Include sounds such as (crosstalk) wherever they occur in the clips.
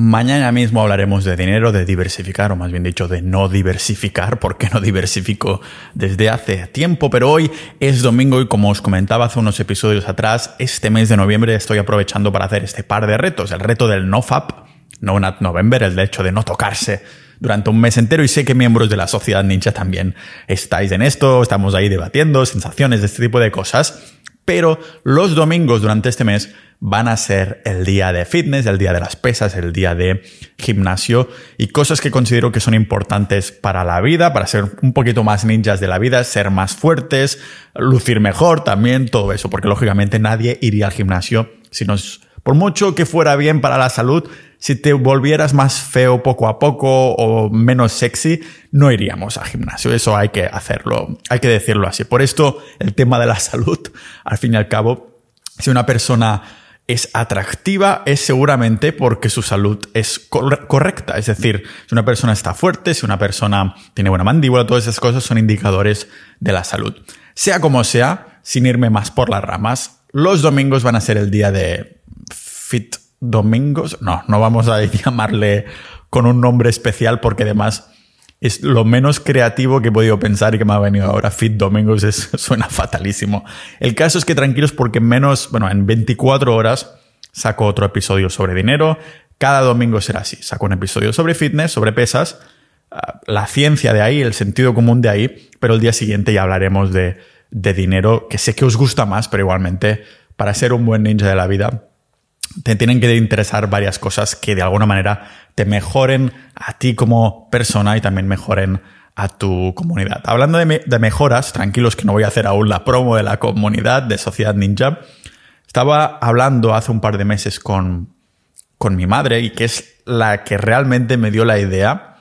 Mañana mismo hablaremos de dinero, de diversificar, o más bien dicho, de no diversificar, porque no diversifico desde hace tiempo, pero hoy es domingo y como os comentaba hace unos episodios atrás, este mes de noviembre estoy aprovechando para hacer este par de retos, el reto del NoFap, No Not November, el hecho de no tocarse durante un mes entero y sé que miembros de la sociedad ninja también estáis en esto, estamos ahí debatiendo sensaciones este tipo de cosas, pero los domingos durante este mes van a ser el día de fitness, el día de las pesas, el día de gimnasio y cosas que considero que son importantes para la vida, para ser un poquito más ninjas de la vida, ser más fuertes, lucir mejor también, todo eso, porque lógicamente nadie iría al gimnasio si nos, por mucho que fuera bien para la salud, si te volvieras más feo poco a poco o menos sexy, no iríamos al gimnasio. Eso hay que hacerlo, hay que decirlo así. Por esto, el tema de la (laughs) salud, al fin y al cabo, si una persona es atractiva es seguramente porque su salud es correcta. Es decir, si una persona está fuerte, si una persona tiene buena mandíbula, todas esas cosas son indicadores de la salud. Sea como sea, sin irme más por las ramas, los domingos van a ser el día de Fit Domingos. No, no vamos a (laughs) llamarle con un nombre especial porque además es lo menos creativo que he podido pensar y que me ha venido ahora. Fit Domingos es, (laughs) suena fatalísimo. El caso es que tranquilos porque en menos, bueno, en 24 horas saco otro episodio sobre dinero. Cada domingo será así. Saco un episodio sobre fitness, sobre pesas, ah, la ciencia de ahí, el sentido común de ahí, pero el día siguiente ya hablaremos de, de dinero, que sé que os gusta más, pero igualmente para ser un buen ninja de la vida te tienen que interesar varias cosas que de alguna manera te mejoren a ti como persona y también mejoren a tu comunidad. Hablando de, mejoras, tranquilos que no voy a hacer aún la promo de la comunidad de Sociedad Ninja, estaba hablando hace un par de meses con, con mi madre y que es la que realmente me dio la idea.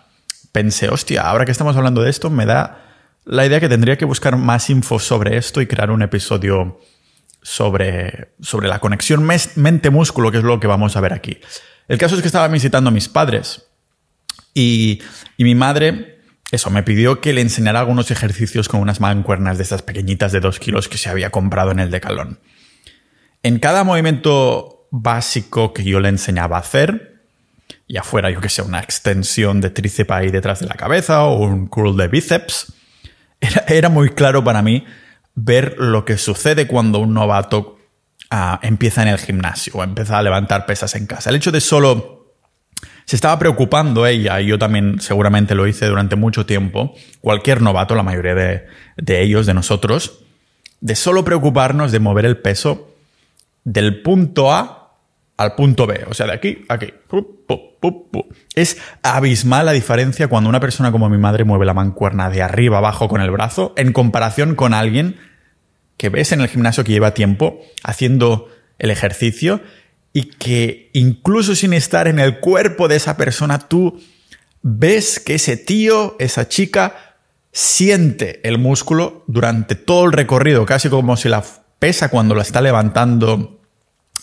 Pensé, hostia, ahora que estamos hablando de esto, me da la idea que tendría que buscar más info sobre esto y crear un episodio sobre, sobre la conexión mente-músculo, que es lo que vamos a ver aquí. El caso es que estaba visitando a mis padres y, y mi madre, eso, me pidió que le enseñara algunos ejercicios con unas mancuernas de esas pequeñitas de dos kilos que se había comprado en el decalón. En cada movimiento básico que yo le enseñaba a hacer, ya fuera, yo que sé, una extensión de tríceps ahí detrás de la cabeza o un curl de bíceps, era, era muy claro para mí ver lo que sucede cuando un novato ah, empieza en el gimnasio o empieza a levantar pesas en casa. El hecho de solo... Se estaba preocupando ella, y yo también seguramente lo hice durante mucho tiempo, cualquier novato, la mayoría de, de ellos, de nosotros, de solo preocuparnos de mover el peso del punto A al punto B, o sea, de aquí a aquí. Es abismal la diferencia cuando una persona como mi madre mueve la mancuerna de arriba abajo con el brazo en comparación con alguien que ves en el gimnasio que lleva tiempo haciendo el ejercicio y que incluso sin estar en el cuerpo de esa persona, tú ves que ese tío, esa chica, siente el músculo durante todo el recorrido, casi como si la pesa cuando la está levantando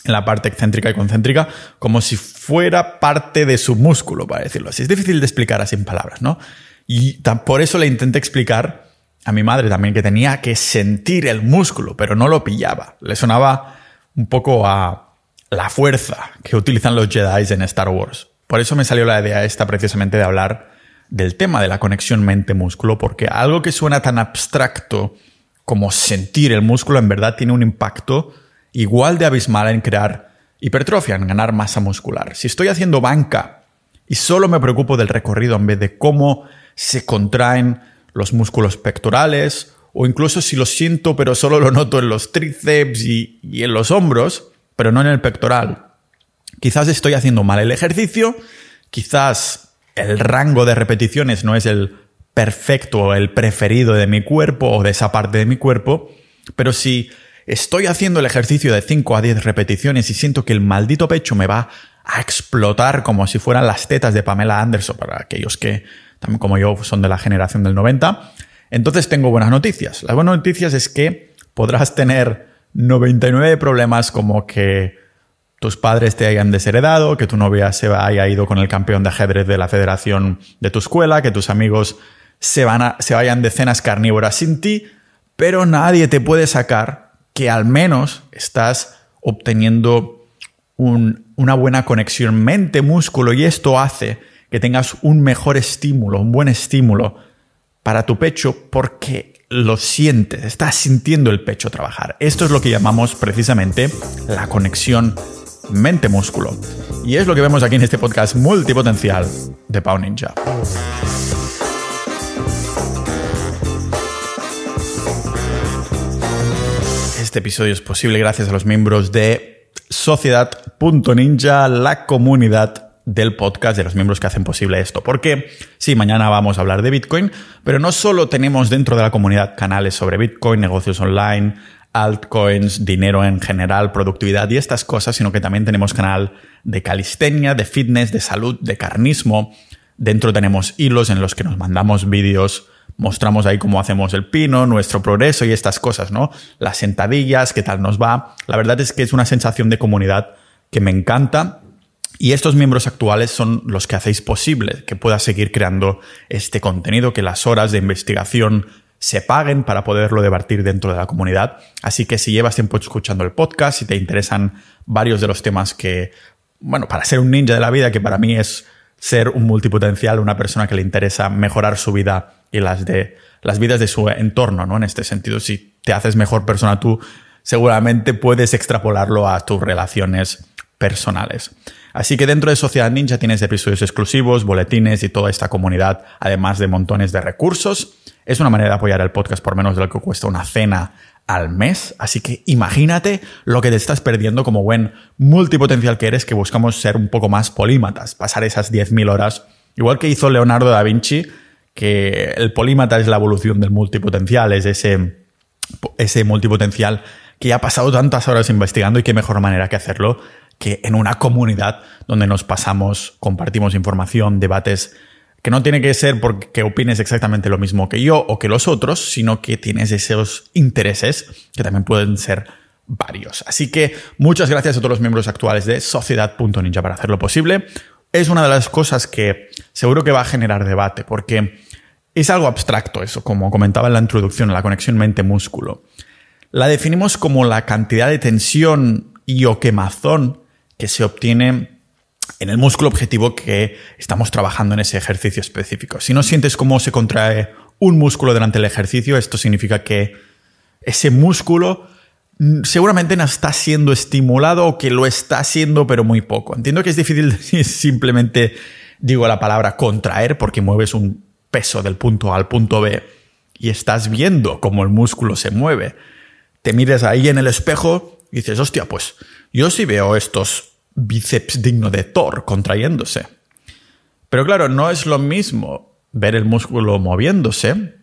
en la parte excéntrica y concéntrica, como si fuera parte de su músculo, para decirlo así. Es difícil de explicar así en palabras, ¿no? Y por eso le intenté explicar a mi madre también que tenía que sentir el músculo, pero no lo pillaba. Le sonaba un poco a la fuerza que utilizan los Jedi en Star Wars. Por eso me salió la idea esta precisamente de hablar del tema de la conexión mente-músculo, porque algo que suena tan abstracto como sentir el músculo en verdad tiene un impacto igual de abismal en crear hipertrofia, en ganar masa muscular. Si estoy haciendo banca y solo me preocupo del recorrido en vez de cómo se contraen los músculos pectorales, o incluso si lo siento pero solo lo noto en los tríceps y, en los hombros, pero no en el pectoral. Quizás estoy haciendo mal el ejercicio, quizás el rango de repeticiones no es el perfecto o el preferido de mi cuerpo o de esa parte de mi cuerpo, pero si estoy haciendo el ejercicio de 5 a 10 repeticiones y siento que el maldito pecho me va a explotar como si fueran las tetas de Pamela Anderson, para aquellos que también como yo son de la generación del 90. Entonces tengo buenas noticias. Las buenas noticias es que podrás tener 99 problemas como que tus padres te hayan desheredado, que tu novia se haya ido con el campeón de ajedrez de la federación de tu escuela, que tus amigos se, van se vayan de cenas carnívoras sin ti, pero nadie te puede sacar que al menos estás obteniendo una buena conexión mente-músculo y esto hace que tengas un mejor estímulo, un buen estímulo para tu pecho porque lo sientes, estás sintiendo el pecho trabajar. Esto es lo que llamamos precisamente la conexión mente-músculo. Y es lo que vemos aquí en este podcast multipotencial de Pau Ninja. Este episodio es posible gracias a los miembros de Sociedad.ninja, la comunidad del podcast de los miembros que hacen posible esto. Porque sí, mañana vamos a hablar de Bitcoin, pero no solo tenemos dentro de la comunidad canales sobre Bitcoin, negocios online, altcoins, dinero en general, productividad y estas cosas, sino que también tenemos canal de calistenia, de fitness, de salud, de carnismo. Dentro tenemos hilos en los que nos mandamos vídeos, mostramos ahí cómo hacemos el pino, nuestro progreso y estas cosas, ¿no? Las sentadillas, qué tal nos va. La verdad es que es una sensación de comunidad que me encanta y estos miembros actuales son los que hacéis posible que pueda seguir creando este contenido, que las horas de investigación se paguen para poderlo debatir dentro de la comunidad. Así que si llevas tiempo escuchando el podcast, si te interesan varios de los temas que, bueno, para ser un ninja de la vida, que para mí es ser un multipotencial, una persona que le interesa mejorar su vida y las de las vidas de su entorno, ¿no? En este sentido, si te haces mejor persona tú, seguramente puedes extrapolarlo a tus relaciones personales. Así que dentro de Sociedad Ninja tienes episodios exclusivos, boletines y toda esta comunidad, además de montones de recursos. Es una manera de apoyar el podcast por menos de lo que cuesta una cena al mes. Así que imagínate lo que te estás perdiendo como buen multipotencial que eres, que buscamos ser un poco más polímatas, pasar esas 10.000 horas, igual que hizo Leonardo da Vinci, que el polímata es la evolución del multipotencial, es ese, ese multipotencial que ha pasado tantas horas investigando y qué mejor manera que hacerlo que en una comunidad donde nos pasamos, compartimos información, debates, que no tiene que ser porque opines exactamente lo mismo que yo o que los otros, sino que tienes esos intereses que también pueden ser varios. Así que muchas gracias a todos los miembros actuales de Sociedad.ninja para hacerlo posible. Es una de las cosas que seguro que va a generar debate, porque es algo abstracto eso, como comentaba en la introducción, la conexión mente-músculo. La definimos como la cantidad de tensión y o quemazón que se obtiene en el músculo objetivo que estamos trabajando en ese ejercicio específico. Si no sientes cómo se contrae un músculo durante el ejercicio, esto significa que ese músculo seguramente no está siendo estimulado o que lo está haciendo pero muy poco. Entiendo que es difícil (laughs) simplemente digo la palabra contraer porque mueves un peso del punto A al punto B y estás viendo cómo el músculo se mueve. Te mires ahí en el espejo y dices, hostia, pues yo sí veo estos bíceps dignos de Thor contrayéndose. Pero claro, no es lo mismo ver el músculo moviéndose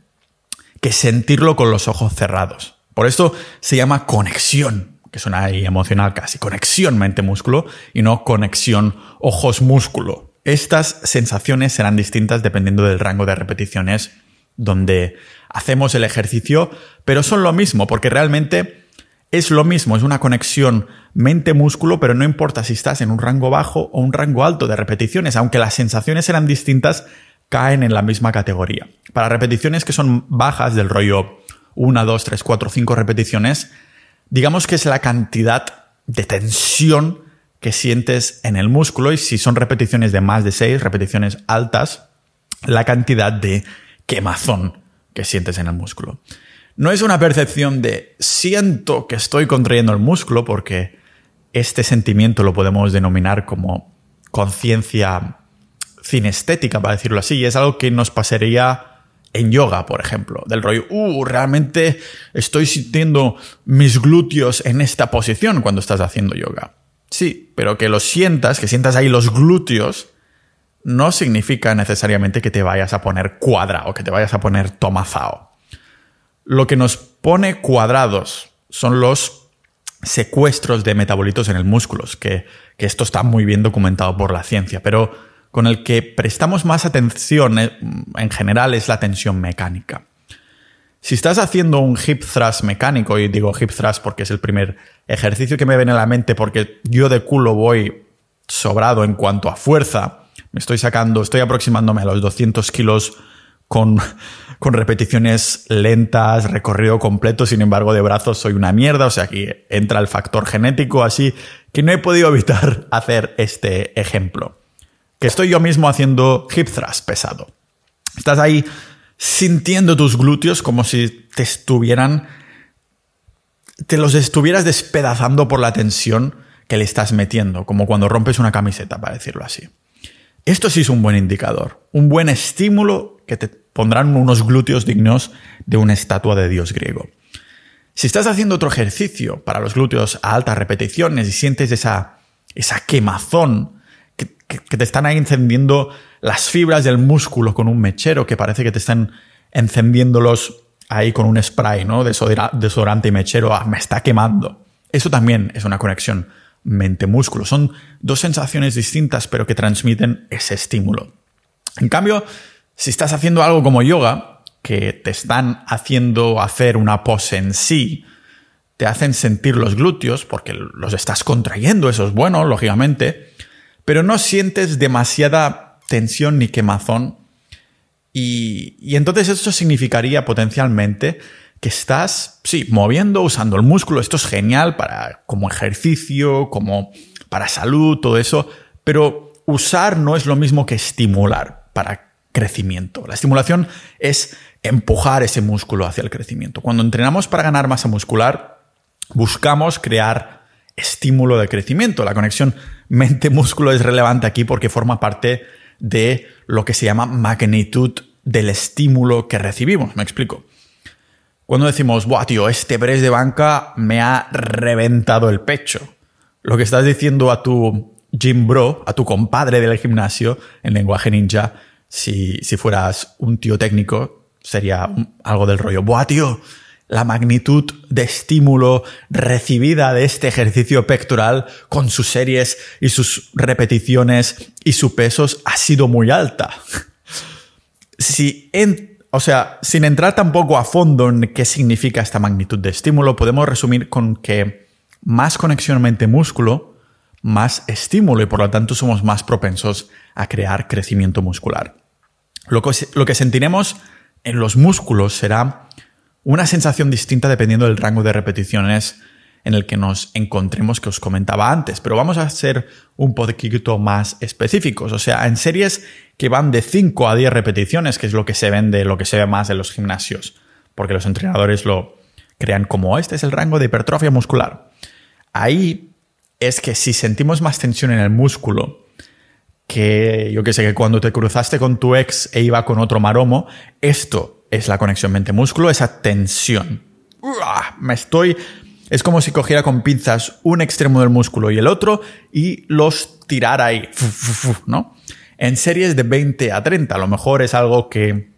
que sentirlo con los ojos cerrados. Por esto se llama conexión, que suena ahí emocional casi, conexión mente-músculo y no conexión ojos-músculo. Estas sensaciones serán distintas dependiendo del rango de repeticiones donde hacemos el ejercicio, pero son lo mismo, porque realmente es lo mismo, es una conexión mente-músculo, pero no importa si estás en un rango bajo o un rango alto de repeticiones, aunque las sensaciones eran distintas, caen en la misma categoría. Para repeticiones que son bajas del rollo 1, 2, 3, 4, 5 repeticiones, digamos que es la cantidad de tensión que sientes en el músculo y si son repeticiones de más de 6, repeticiones altas, la cantidad de quemazón que sientes en el músculo. No es una percepción de siento que estoy contrayendo el músculo, porque este sentimiento lo podemos denominar como conciencia cinestética, para decirlo así, y es algo que nos pasaría en yoga, por ejemplo, del rollo, uh, realmente estoy sintiendo mis glúteos en esta posición cuando estás haciendo yoga. Sí, pero que lo sientas, que sientas ahí los glúteos, no significa necesariamente que te vayas a poner cuadra o que te vayas a poner tomazao. Lo que nos pone cuadrados son los secuestros de metabolitos en el músculo, que esto está muy bien documentado por la ciencia, pero con el que prestamos más atención eh, en general es la tensión mecánica. Si estás haciendo un hip thrust mecánico, y digo hip thrust porque es el primer ejercicio que me viene a la mente porque yo de culo voy sobrado en cuanto a fuerza, me estoy sacando, estoy aproximándome a los 200 kilos con, (laughs) con repeticiones lentas, recorrido completo, sin embargo de brazos soy una mierda, o sea aquí entra el factor genético, así que no he podido (laughs) evitar hacer este ejemplo. Que estoy yo mismo haciendo hip thrust pesado. Estás ahí sintiendo tus glúteos como si te estuvieran te los estuvieras despedazando por la tensión que le estás metiendo, como cuando rompes una camiseta, para decirlo así. Esto sí es un buen indicador, un buen estímulo que te pondrán unos glúteos dignos de una estatua de dios griego. Si estás haciendo otro ejercicio para los glúteos a altas repeticiones y sientes esa, esa quemazón que, te están ahí encendiendo las fibras del músculo con un mechero que parece que te están encendiéndolos ahí con un spray, ¿no? Desodorante y mechero, ah, me está quemando. Eso también es una conexión mente-músculo. Son dos sensaciones distintas, pero que transmiten ese estímulo. En cambio, si estás haciendo algo como yoga, que te están haciendo hacer una pose en sí, te hacen sentir los glúteos, porque los estás contrayendo, eso es bueno, lógicamente, pero no sientes demasiada tensión ni quemazón. Y, entonces esto significaría potencialmente que estás, sí, moviendo, usando el músculo. Esto es genial para, como ejercicio, como para salud, todo eso. Pero usar no es lo mismo que estimular para crecimiento. La estimulación es empujar ese músculo hacia el crecimiento. Cuando entrenamos para ganar masa muscular, buscamos crear estímulo de crecimiento. La conexión mente-músculo es relevante aquí porque forma parte de lo que se llama magnitud del estímulo que recibimos. Me explico. Cuando decimos, Buah, tío, este press de banca me ha reventado el pecho. Lo que estás diciendo a tu gym bro, a tu compadre del gimnasio, en lenguaje ninja, si, si fueras un tío técnico, sería algo del rollo. Buah, tío, la magnitud de estímulo recibida de este ejercicio pectoral con sus series y sus repeticiones y sus pesos ha sido muy alta. si en o sea, sin entrar tampoco a fondo en qué significa esta magnitud de estímulo, podemos resumir con que más conexión mente-músculo, más estímulo y por lo tanto somos más propensos a crear crecimiento muscular. Lo que, lo que sentiremos en los músculos será una sensación distinta dependiendo del rango de repeticiones en el que nos encontremos que os comentaba antes, pero vamos a ser un poquito más específicos, o sea, en series que van de 5 a 10 repeticiones, que es lo que se vende, lo que se ve más en los gimnasios, porque los entrenadores lo crean como este es el rango de hipertrofia muscular. Ahí es que si sentimos más tensión en el músculo, que yo que sé, que cuando te cruzaste con tu ex e iba con otro maromo, esto es la conexión mente-músculo, esa tensión. Me estoy es como si cogiera con pinzas un extremo del músculo y el otro y los tirara ahí, ¿no? En series de 20 a 30, a lo mejor es algo que,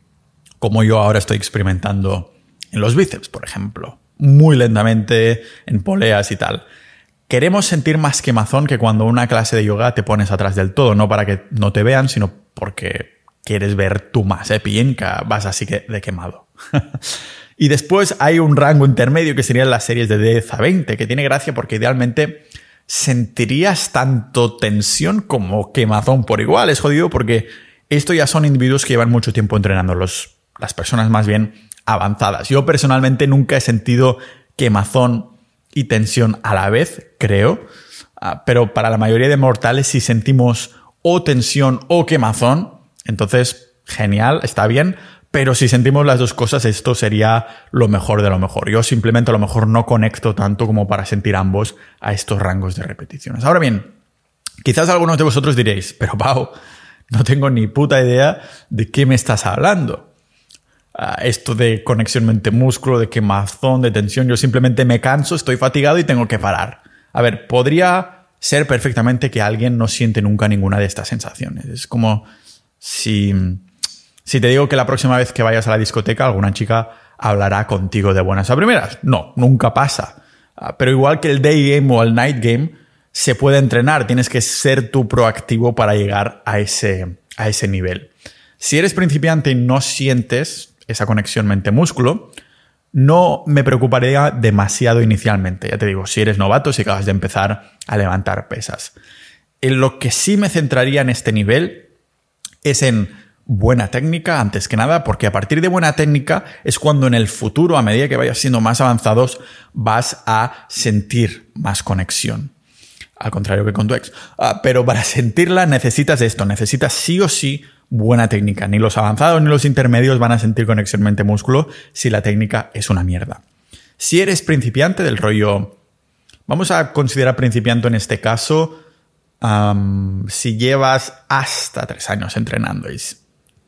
como yo ahora estoy experimentando en los bíceps, por ejemplo, muy lentamente en poleas y tal. Queremos sentir más quemazón que cuando una clase de yoga te pones atrás del todo, no para que no te vean, sino porque quieres ver tú más, ¿eh? vas así que de quemado. (laughs) Y después hay un rango intermedio que serían las series de 10 a 20, que tiene gracia porque idealmente sentirías tanto tensión como quemazón por igual. Es jodido porque esto ya son individuos que llevan mucho tiempo entrenando, los, las personas más bien avanzadas. Yo personalmente nunca he sentido quemazón y tensión a la vez, creo. Ah, pero para la mayoría de mortales, si sentimos o tensión o quemazón, entonces genial, está bien, pero si sentimos las dos cosas, esto sería lo mejor de lo mejor. Yo simplemente a lo mejor no conecto tanto como para sentir ambos a estos rangos de repeticiones. Ahora bien, quizás algunos de vosotros diréis, pero Pau, no tengo ni puta idea de qué me estás hablando. Ah, esto de conexión mente-músculo, de quemazón, de tensión, yo simplemente me canso, estoy fatigado y tengo que parar. A ver, podría ser perfectamente que alguien no siente nunca ninguna de estas sensaciones. Es como si si te digo que la próxima vez que vayas a la discoteca alguna chica hablará contigo de buenas a primeras. No, nunca pasa. Ah, pero igual que el day game o el night game, se puede entrenar. Tienes que ser tú proactivo para llegar a ese, a ese nivel. Si eres principiante y no sientes esa conexión mente-músculo, no me preocuparía demasiado inicialmente. Ya te digo, si eres novato, si acabas de empezar a levantar pesas. En lo que sí me centraría en este nivel es en buena técnica antes que nada, porque a partir de buena técnica es cuando en el futuro, a medida que vayas siendo más avanzados, vas a sentir más conexión. al contrario que con tu ex. Ah, pero para sentirla necesitas esto, necesitas sí o sí buena técnica. Ni los avanzados ni los intermedios van a sentir conexión mente-músculo si la técnica es una mierda. Si eres principiante del rollo, vamos a considerar principiante en este caso, si llevas hasta tres años entrenando y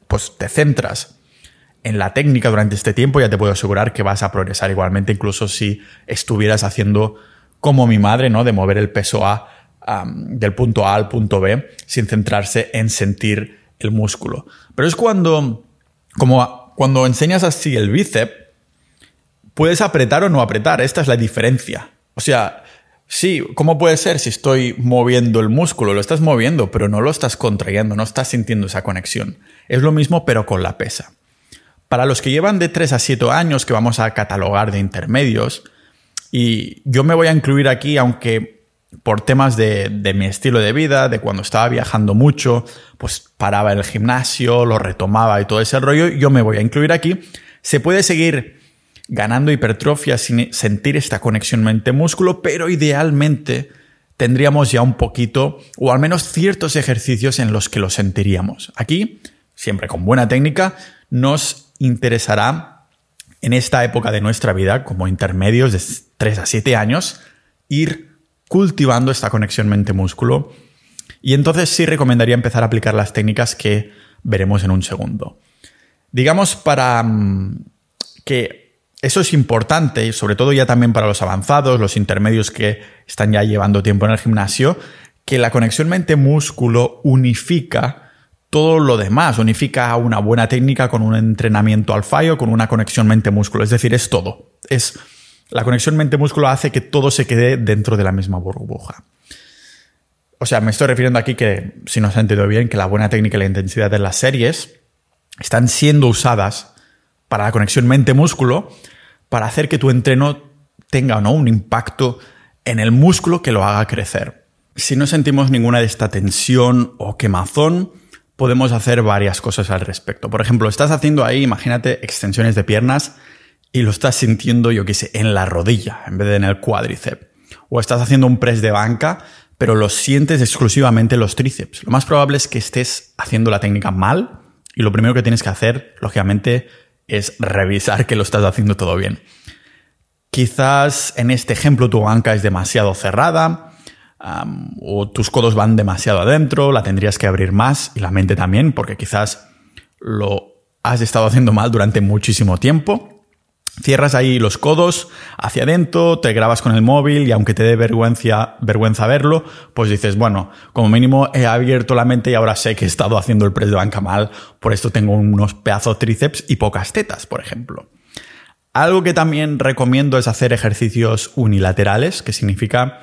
pues te centras en la técnica durante este tiempo, ya te puedo asegurar que vas a progresar igualmente, incluso si estuvieras haciendo como mi madre, ¿no? De mover el peso A del punto A al punto B sin centrarse en sentir el músculo. Pero es cuando, como cuando enseñas así el bíceps, puedes apretar o no apretar. Esta es la diferencia. O sea, sí, ¿cómo puede ser si estoy moviendo el músculo? Lo estás moviendo, pero no lo estás contrayendo, no estás sintiendo esa conexión. Es lo mismo, pero con la pesa. Para los que llevan de 3 a 7 años, que vamos a catalogar de intermedios, y yo me voy a incluir aquí, aunque por temas de, mi estilo de vida, de cuando estaba viajando mucho, pues paraba el gimnasio, lo retomaba y todo ese rollo, yo me voy a incluir aquí. Se puede seguir ganando hipertrofia sin sentir esta conexión mente-músculo, pero idealmente tendríamos ya un poquito, o al menos ciertos ejercicios en los que lo sentiríamos. Aquí, siempre con buena técnica, nos interesará en esta época de nuestra vida, como intermedios de 3 a 7 años, ir cultivando esta conexión mente-músculo. Y entonces sí recomendaría empezar a aplicar las técnicas que veremos en un segundo. Digamos, para mm, que eso es importante, sobre todo ya también para los avanzados, los intermedios que están ya llevando tiempo en el gimnasio, que la conexión mente-músculo unifica todo lo demás, unifica una buena técnica con un entrenamiento al fallo, con una conexión mente-músculo. Es decir, es todo. Es la conexión mente-músculo hace que todo se quede dentro de la misma burbuja. O sea, me estoy refiriendo aquí que, si no se ha entendido bien, que la buena técnica y la intensidad de las series están siendo usadas para la conexión mente-músculo para hacer que tu entreno tenga no un impacto en el músculo que lo haga crecer. Si no sentimos ninguna de esta tensión o quemazón, podemos hacer varias cosas al respecto. Por ejemplo, estás haciendo ahí, imagínate, extensiones de piernas y lo estás sintiendo, yo qué sé, en la rodilla en vez de en el cuádriceps. O estás haciendo un press de banca, pero lo sientes exclusivamente en los tríceps. Lo más probable es que estés haciendo la técnica mal y lo primero que tienes que hacer, lógicamente, es revisar que lo estás haciendo todo bien. Quizás en este ejemplo tu banca es demasiado cerrada o tus codos van demasiado adentro, la tendrías que abrir más y la mente también, porque quizás lo has estado haciendo mal durante muchísimo tiempo Cierras ahí los codos hacia adentro, te grabas con el móvil y aunque te dé vergüenza, verlo, pues dices, bueno, como mínimo he abierto la mente y ahora sé que he estado haciendo el press de banca mal, por esto tengo unos pedazos tríceps y pocas tetas, por ejemplo. Algo que también recomiendo es hacer ejercicios unilaterales, que significa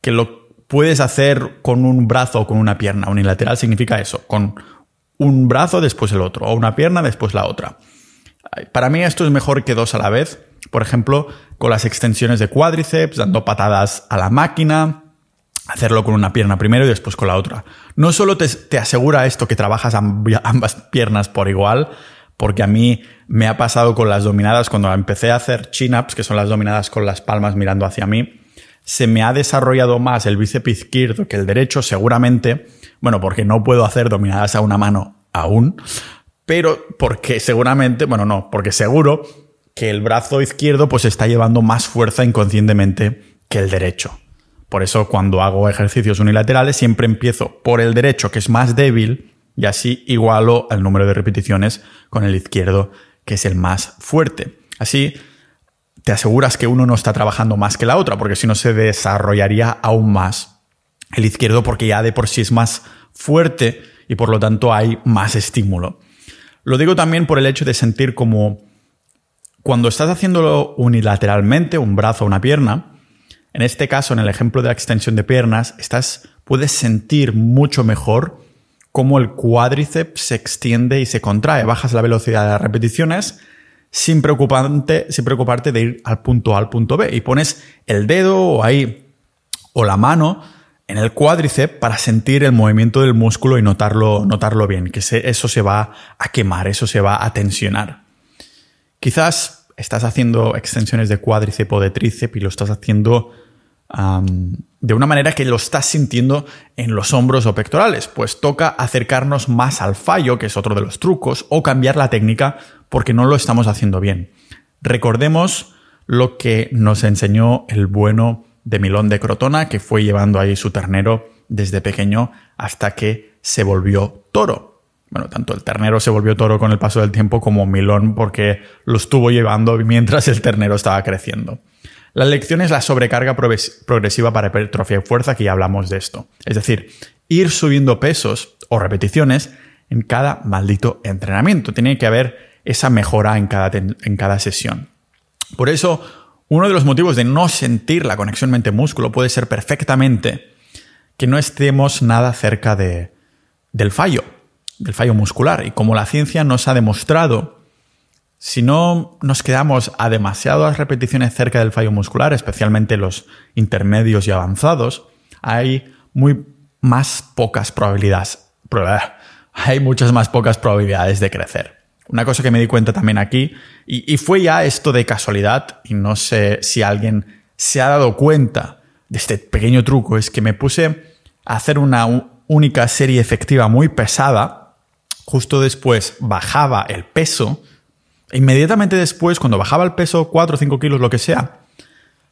que lo puedes hacer con un brazo o con una pierna. Unilateral significa eso, con un brazo después el otro, o una pierna después la otra. Para mí esto es mejor que dos a la vez. Por ejemplo, con las extensiones de cuádriceps, dando patadas a la máquina, hacerlo con una pierna primero y después con la otra. No solo te, asegura esto que trabajas (laughs) ambas piernas por igual, porque a mí me ha pasado con las dominadas cuando empecé a hacer chin-ups, que son las dominadas con las palmas mirando hacia mí, se me ha desarrollado más el bíceps izquierdo que el derecho, seguramente, bueno, porque no puedo hacer dominadas a una mano aún, pero porque seguramente, bueno, no, porque seguro que el brazo izquierdo pues está llevando más fuerza inconscientemente que el derecho. Por eso cuando hago ejercicios unilaterales siempre empiezo por el derecho, que es más débil, y así igualo el número de repeticiones con el izquierdo, que es el más fuerte. Así te aseguras que uno no está trabajando más que la otra, porque si no se desarrollaría aún más el izquierdo, porque ya de por sí es más fuerte y por lo tanto hay más estímulo. Lo digo también por el hecho de sentir como cuando estás haciéndolo unilateralmente, un brazo o una pierna, en este caso, en el ejemplo de la extensión de piernas, estás, puedes sentir mucho mejor cómo el cuádriceps se extiende y se contrae. Bajas la velocidad de las repeticiones sin, sin preocuparte de ir al punto A al punto B. Y pones el dedo o ahí o la mano en el cuádriceps para sentir el movimiento del músculo y notarlo, notarlo bien, que eso se va a quemar, eso se va a tensionar. Quizás estás haciendo extensiones de cuádriceps o de tríceps y lo estás haciendo de una manera que lo estás sintiendo en los hombros o pectorales, pues toca acercarnos más al fallo, que es otro de los trucos, o cambiar la técnica porque no lo estamos haciendo bien. Recordemos lo que nos enseñó el bueno de Milón de Crotona, que fue llevando ahí su ternero desde pequeño hasta que se volvió toro. Bueno, tanto el ternero se volvió toro con el paso del tiempo como Milón porque lo estuvo llevando mientras el ternero estaba creciendo. La lección es la sobrecarga progresiva para hipertrofia y fuerza, que ya hablamos de esto. Es decir, ir subiendo pesos o repeticiones en cada maldito entrenamiento. Tiene que haber esa mejora en cada, en cada sesión. Por eso, uno de los motivos de no sentir la conexión mente-músculo puede ser perfectamente que no estemos nada cerca de, del fallo, del fallo muscular. Y como la ciencia nos ha demostrado si no nos quedamos a demasiadas repeticiones cerca del fallo muscular, especialmente los intermedios y avanzados, hay muy más pocas probabilidades. (laughs) Hay muchas más pocas probabilidades de crecer. Una cosa que me di cuenta también aquí, y, fue ya esto de casualidad, y no sé si alguien se ha dado cuenta de este pequeño truco, es que me puse a hacer una única serie efectiva muy pesada, justo después bajaba el peso, Inmediatamente después, cuando bajaba el peso 4 o 5 kilos, lo que sea,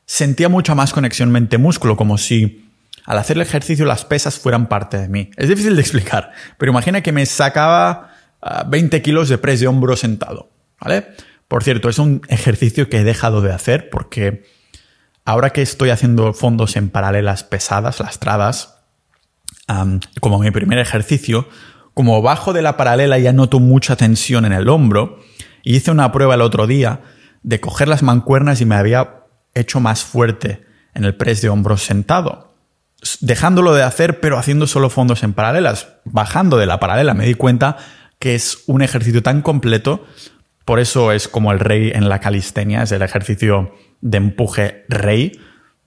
sentía mucha más conexión mente-músculo, como si al hacer el ejercicio las pesas fueran parte de mí. Es difícil de (laughs) explicar, pero imagina que me sacaba 20 ah, kilos de press de hombro sentado, ¿vale? Por cierto, es un ejercicio que he dejado de hacer porque ahora que estoy haciendo fondos en paralelas pesadas, lastradas, como mi primer ejercicio, como bajo de la paralela ya noto mucha tensión en el hombro, y hice una prueba el otro día de coger las mancuernas y me había hecho más fuerte en el press de hombros sentado. Dejándolo de hacer, pero haciendo solo fondos en paralelas. Bajando de la paralela me di cuenta que es un ejercicio tan completo, por eso es como el rey en la calistenia, es el ejercicio de empuje rey.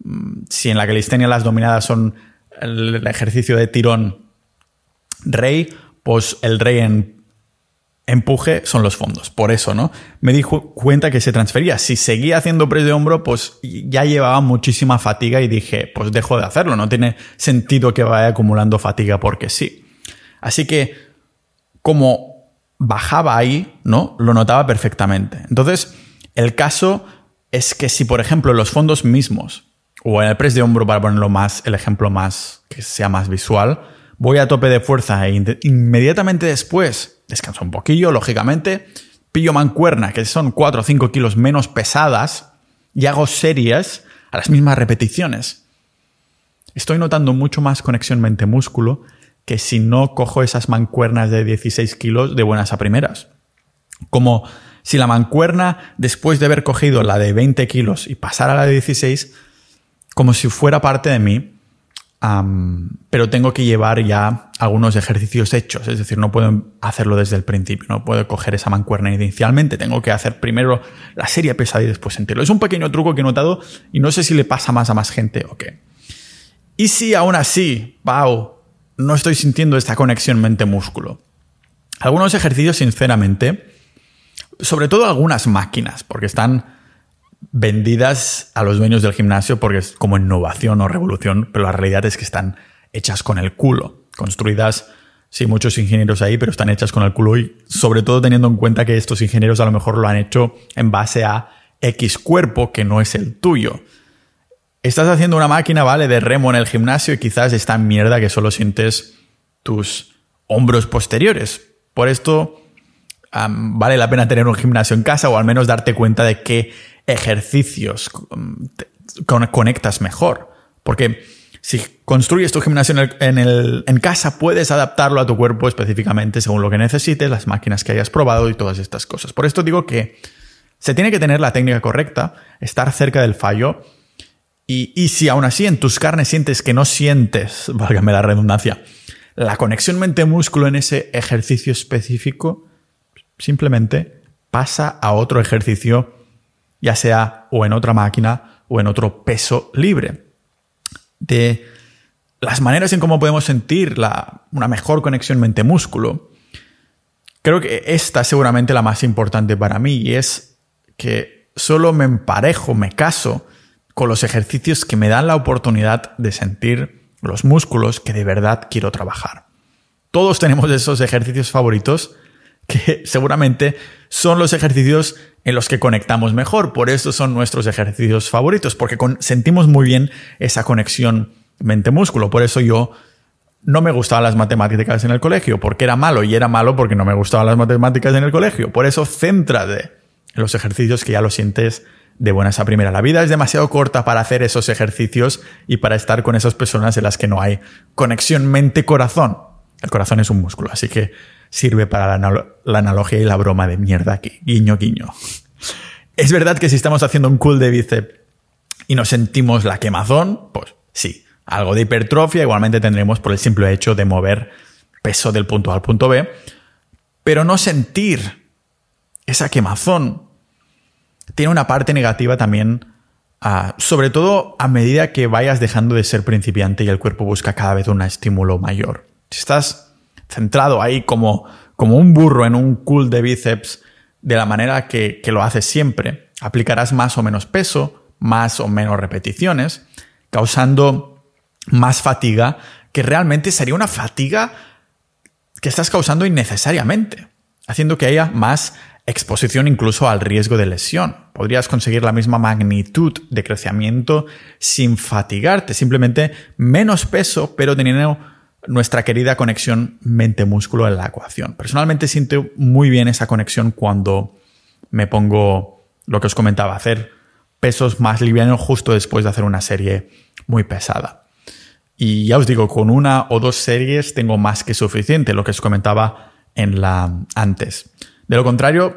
Mm, si en la calistenia las dominadas son el ejercicio de tirón rey, pues el rey en empuje son los fondos. Por eso, ¿no? Me di cuenta que se transfería. Si seguía haciendo press de hombro, pues ya llevaba muchísima fatiga y dije, pues dejo de hacerlo. No tiene sentido que vaya acumulando fatiga porque sí. Así que, como bajaba ahí, ¿no? Lo notaba perfectamente. Entonces, el caso es que si, por ejemplo, los fondos mismos, o en el press de hombro, para ponerlo más, el ejemplo más, que sea más visual, voy a tope de fuerza e inmediatamente después descanso un poquillo, lógicamente, pillo mancuerna, que son 4 o 5 kilos menos pesadas, y hago series a las mismas repeticiones. Estoy notando mucho más conexión mente-músculo que si no cojo esas mancuernas de 16 kilos de buenas a primeras. Como si la mancuerna, después de haber cogido la de 20 kilos y pasar a la de 16, como si fuera parte de mí, pero tengo que llevar ya algunos ejercicios hechos, es decir, no puedo hacerlo desde el principio, no puedo coger esa mancuerna inicialmente, tengo que hacer primero la serie pesada y después sentirlo. Es un pequeño truco que he notado y no sé si le pasa más a más gente o qué. Y si aún así, wow, no estoy sintiendo esta conexión mente-músculo. Algunos ejercicios, sinceramente, sobre todo algunas máquinas, porque están vendidas a los dueños del gimnasio porque es como innovación o revolución, pero la realidad es que están hechas con el culo, construidas, sí, muchos ingenieros ahí, pero están hechas con el culo y sobre todo teniendo en cuenta que estos ingenieros a lo mejor lo han hecho en base a X cuerpo que no es el tuyo. Estás haciendo una máquina, ¿vale? De remo en el gimnasio y quizás está en mierda que solo sientes tus hombros posteriores. Por esto vale la pena tener un gimnasio en casa o al menos darte cuenta de que ejercicios conectas mejor. Porque si construyes tu gimnasio en, en, casa, puedes adaptarlo a tu cuerpo específicamente según lo que necesites, las máquinas que hayas probado y todas estas cosas. Por esto digo que se tiene que tener la técnica correcta, estar cerca del fallo. Y, si aún así en tus carnes sientes que no sientes, (laughs) válgame la redundancia, la conexión mente-músculo en ese ejercicio específico, simplemente pasa a otro ejercicio ya sea o en otra máquina o en otro peso libre. De las maneras en cómo podemos sentir una mejor conexión mente-músculo, creo que esta es seguramente la más importante para mí y es que solo me emparejo, me caso con los ejercicios que me dan la oportunidad de sentir los músculos que de verdad quiero trabajar. Todos tenemos esos ejercicios favoritos que (laughs) seguramente son los ejercicios en los que conectamos mejor. Por eso son nuestros ejercicios favoritos, porque sentimos muy bien esa conexión mente-músculo. Por eso yo no me gustaban las matemáticas en el colegio, porque era malo, y era malo porque no me gustaban las matemáticas en el colegio. Por eso céntrate en los ejercicios que ya lo sientes de buenas a primera. La vida es demasiado corta para hacer esos ejercicios y para estar con esas personas en las que no hay conexión mente-corazón. El corazón es un músculo, así que sirve para la, la, analogía y la broma de mierda aquí. Guiño, guiño. Es verdad que si estamos haciendo un cool de bíceps y nos sentimos la quemazón, pues sí, algo de hipertrofia igualmente tendremos por el simple hecho de mover peso del punto A al punto B, pero no sentir esa quemazón tiene una parte negativa también, ah, sobre todo a medida que vayas dejando de ser principiante y el cuerpo busca cada vez un estímulo mayor. Si estás centrado ahí como, como un burro en un cool de bíceps de la manera que, que lo haces siempre, aplicarás más o menos peso, más o menos repeticiones, causando más fatiga, que realmente sería una fatiga que estás causando innecesariamente, haciendo que haya más exposición incluso al riesgo de lesión. Podrías conseguir la misma magnitud de crecimiento sin fatigarte, simplemente menos peso, pero teniendo nuestra querida conexión mente-músculo en la ecuación. Personalmente siento muy bien esa conexión cuando me pongo lo que os comentaba, hacer pesos más livianos justo después de hacer una serie muy pesada. Y ya os digo, con una o dos series tengo más que suficiente, lo que os comentaba en la antes. De lo contrario,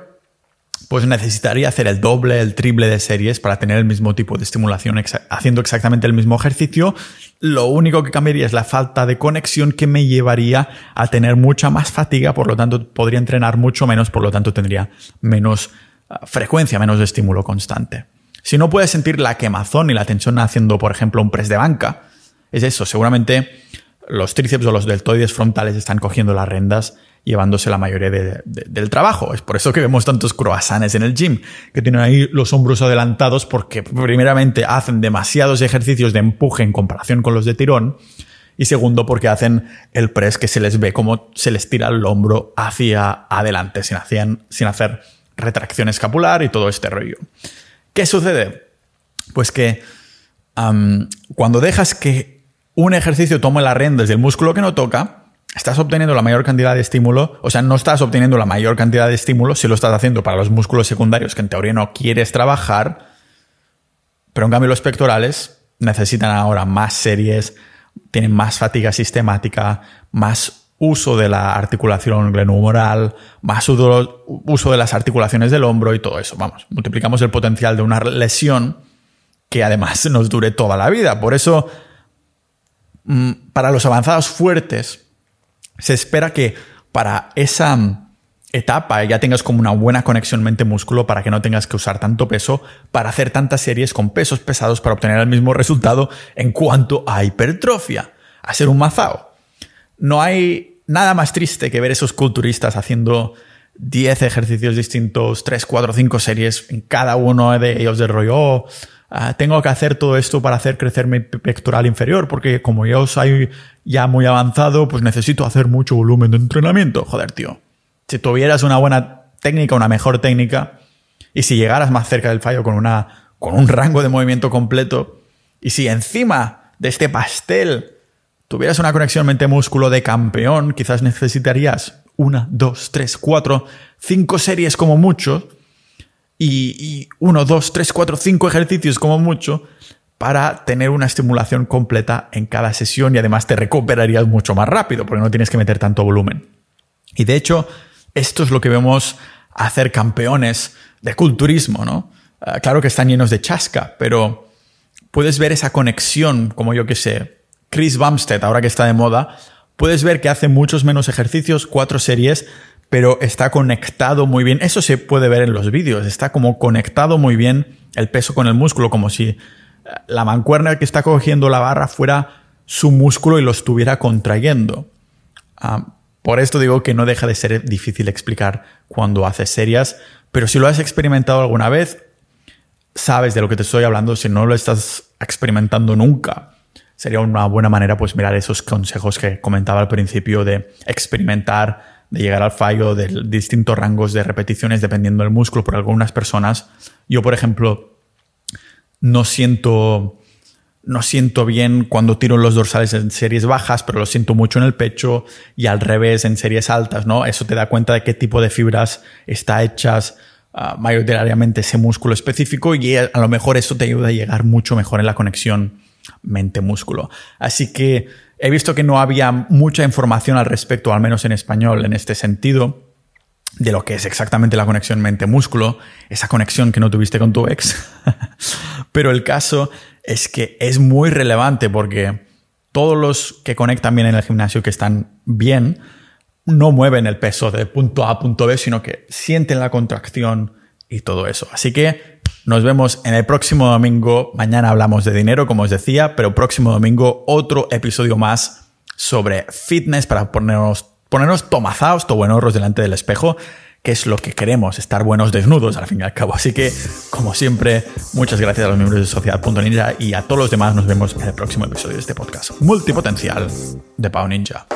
pues necesitaría hacer el doble, el triple de series para tener el mismo tipo de estimulación haciendo exactamente el mismo ejercicio. Lo único que cambiaría es la falta de conexión que me llevaría a tener mucha más fatiga, por lo tanto podría entrenar mucho menos, por lo tanto tendría menos ah, frecuencia, menos estímulo constante. Si no puedes sentir la quemazón y la tensión haciendo, por ejemplo, un press de banca, es eso, seguramente los tríceps o los deltoides frontales están cogiendo las rendas llevándose la mayoría del trabajo. Es por eso que vemos tantos croissants en el gym, que tienen ahí los hombros adelantados porque primeramente hacen demasiados ejercicios de empuje en comparación con los de tirón y segundo porque hacen el press que se les ve como se les tira el hombro hacia adelante sin, sin hacer retracción escapular y todo este rollo. ¿Qué sucede? Pues que cuando dejas que un ejercicio toma la rienda desde el músculo que no toca, estás obteniendo la mayor cantidad de estímulo, o sea, no estás obteniendo la mayor cantidad de estímulo si lo estás haciendo para los músculos secundarios que en teoría no quieres trabajar, pero en cambio los pectorales necesitan ahora más series, tienen más fatiga sistemática, más uso de la articulación glenohumeral, más uso de las articulaciones del hombro y todo eso. Vamos, multiplicamos el potencial de una lesión que además nos dure toda la vida. Por eso Mm, para los avanzados fuertes, se espera que para esa mm, etapa ya tengas como una buena conexión mente-músculo para que no tengas que usar tanto peso para hacer tantas series con pesos pesados para obtener el mismo resultado en cuanto a hipertrofia, a ser un mazao. No hay nada más triste que ver esos culturistas haciendo 10 ejercicios distintos, 3, 4, 5 series en cada uno de ellos de rollo, oh, Ah, tengo que hacer todo esto para hacer crecer mi pectoral inferior, porque como yo soy ya muy avanzado, pues necesito hacer mucho volumen de entrenamiento. Joder, tío. Si tuvieras una buena técnica, una mejor técnica, y si llegaras más cerca del fallo con, una, con un rango de movimiento completo, y si encima de este pastel tuvieras una conexión mente-músculo de campeón, quizás necesitarías una, dos, tres, cuatro, cinco series como mucho y, uno, dos, tres, cuatro, cinco ejercicios como mucho para tener una estimulación completa en cada sesión y además te recuperarías mucho más rápido porque no tienes que meter tanto volumen. Y de hecho, esto es lo que vemos hacer campeones de culturismo, ¿no? Ah, claro que están llenos de chasca, pero puedes ver esa conexión, como yo que sé, Chris Bumstead, ahora que está de moda, puedes ver que hace muchos menos ejercicios, cuatro series, pero está conectado muy bien. Eso se puede ver en los vídeos. Está como conectado muy bien el peso con el músculo, como si eh, la mancuerna que está cogiendo la barra fuera su músculo y lo estuviera contrayendo. Ah, por esto digo que no deja de ser difícil explicar cuando haces series, pero si lo has experimentado alguna vez, sabes de lo que te estoy hablando, si no lo estás experimentando nunca, sería una buena manera pues mirar esos consejos que comentaba al principio de experimentar, de llegar al fallo, de distintos rangos de repeticiones dependiendo del músculo. Por algunas personas, yo por ejemplo, no siento no siento bien cuando tiro los dorsales en series bajas, pero lo siento mucho en el pecho y al revés en series altas, ¿no? Eso te da cuenta de qué tipo de fibras está hechas uh, mayoritariamente ese músculo específico y a lo mejor eso te ayuda a llegar mucho mejor en la conexión mente-músculo. Así que he visto que no había mucha información al respecto, al menos en español, en este sentido de lo que es exactamente la conexión mente-músculo, esa conexión que no tuviste con tu ex. (laughs) Pero el caso es que es muy relevante porque todos los que conectan bien en el gimnasio, que están bien, no mueven el peso de punto A a punto B, sino que sienten la contracción y todo eso. Así que nos vemos en el próximo domingo. Mañana hablamos de dinero, como os decía, pero próximo domingo otro episodio más sobre fitness para ponernos, ponernos tomazados, buenos delante del espejo que es lo que queremos, estar buenos desnudos al fin y al cabo. Así que, como siempre, muchas gracias a los miembros de Sociedad.ninja y a todos los demás. Nos vemos en el próximo episodio de este podcast multipotencial de Pau Ninja.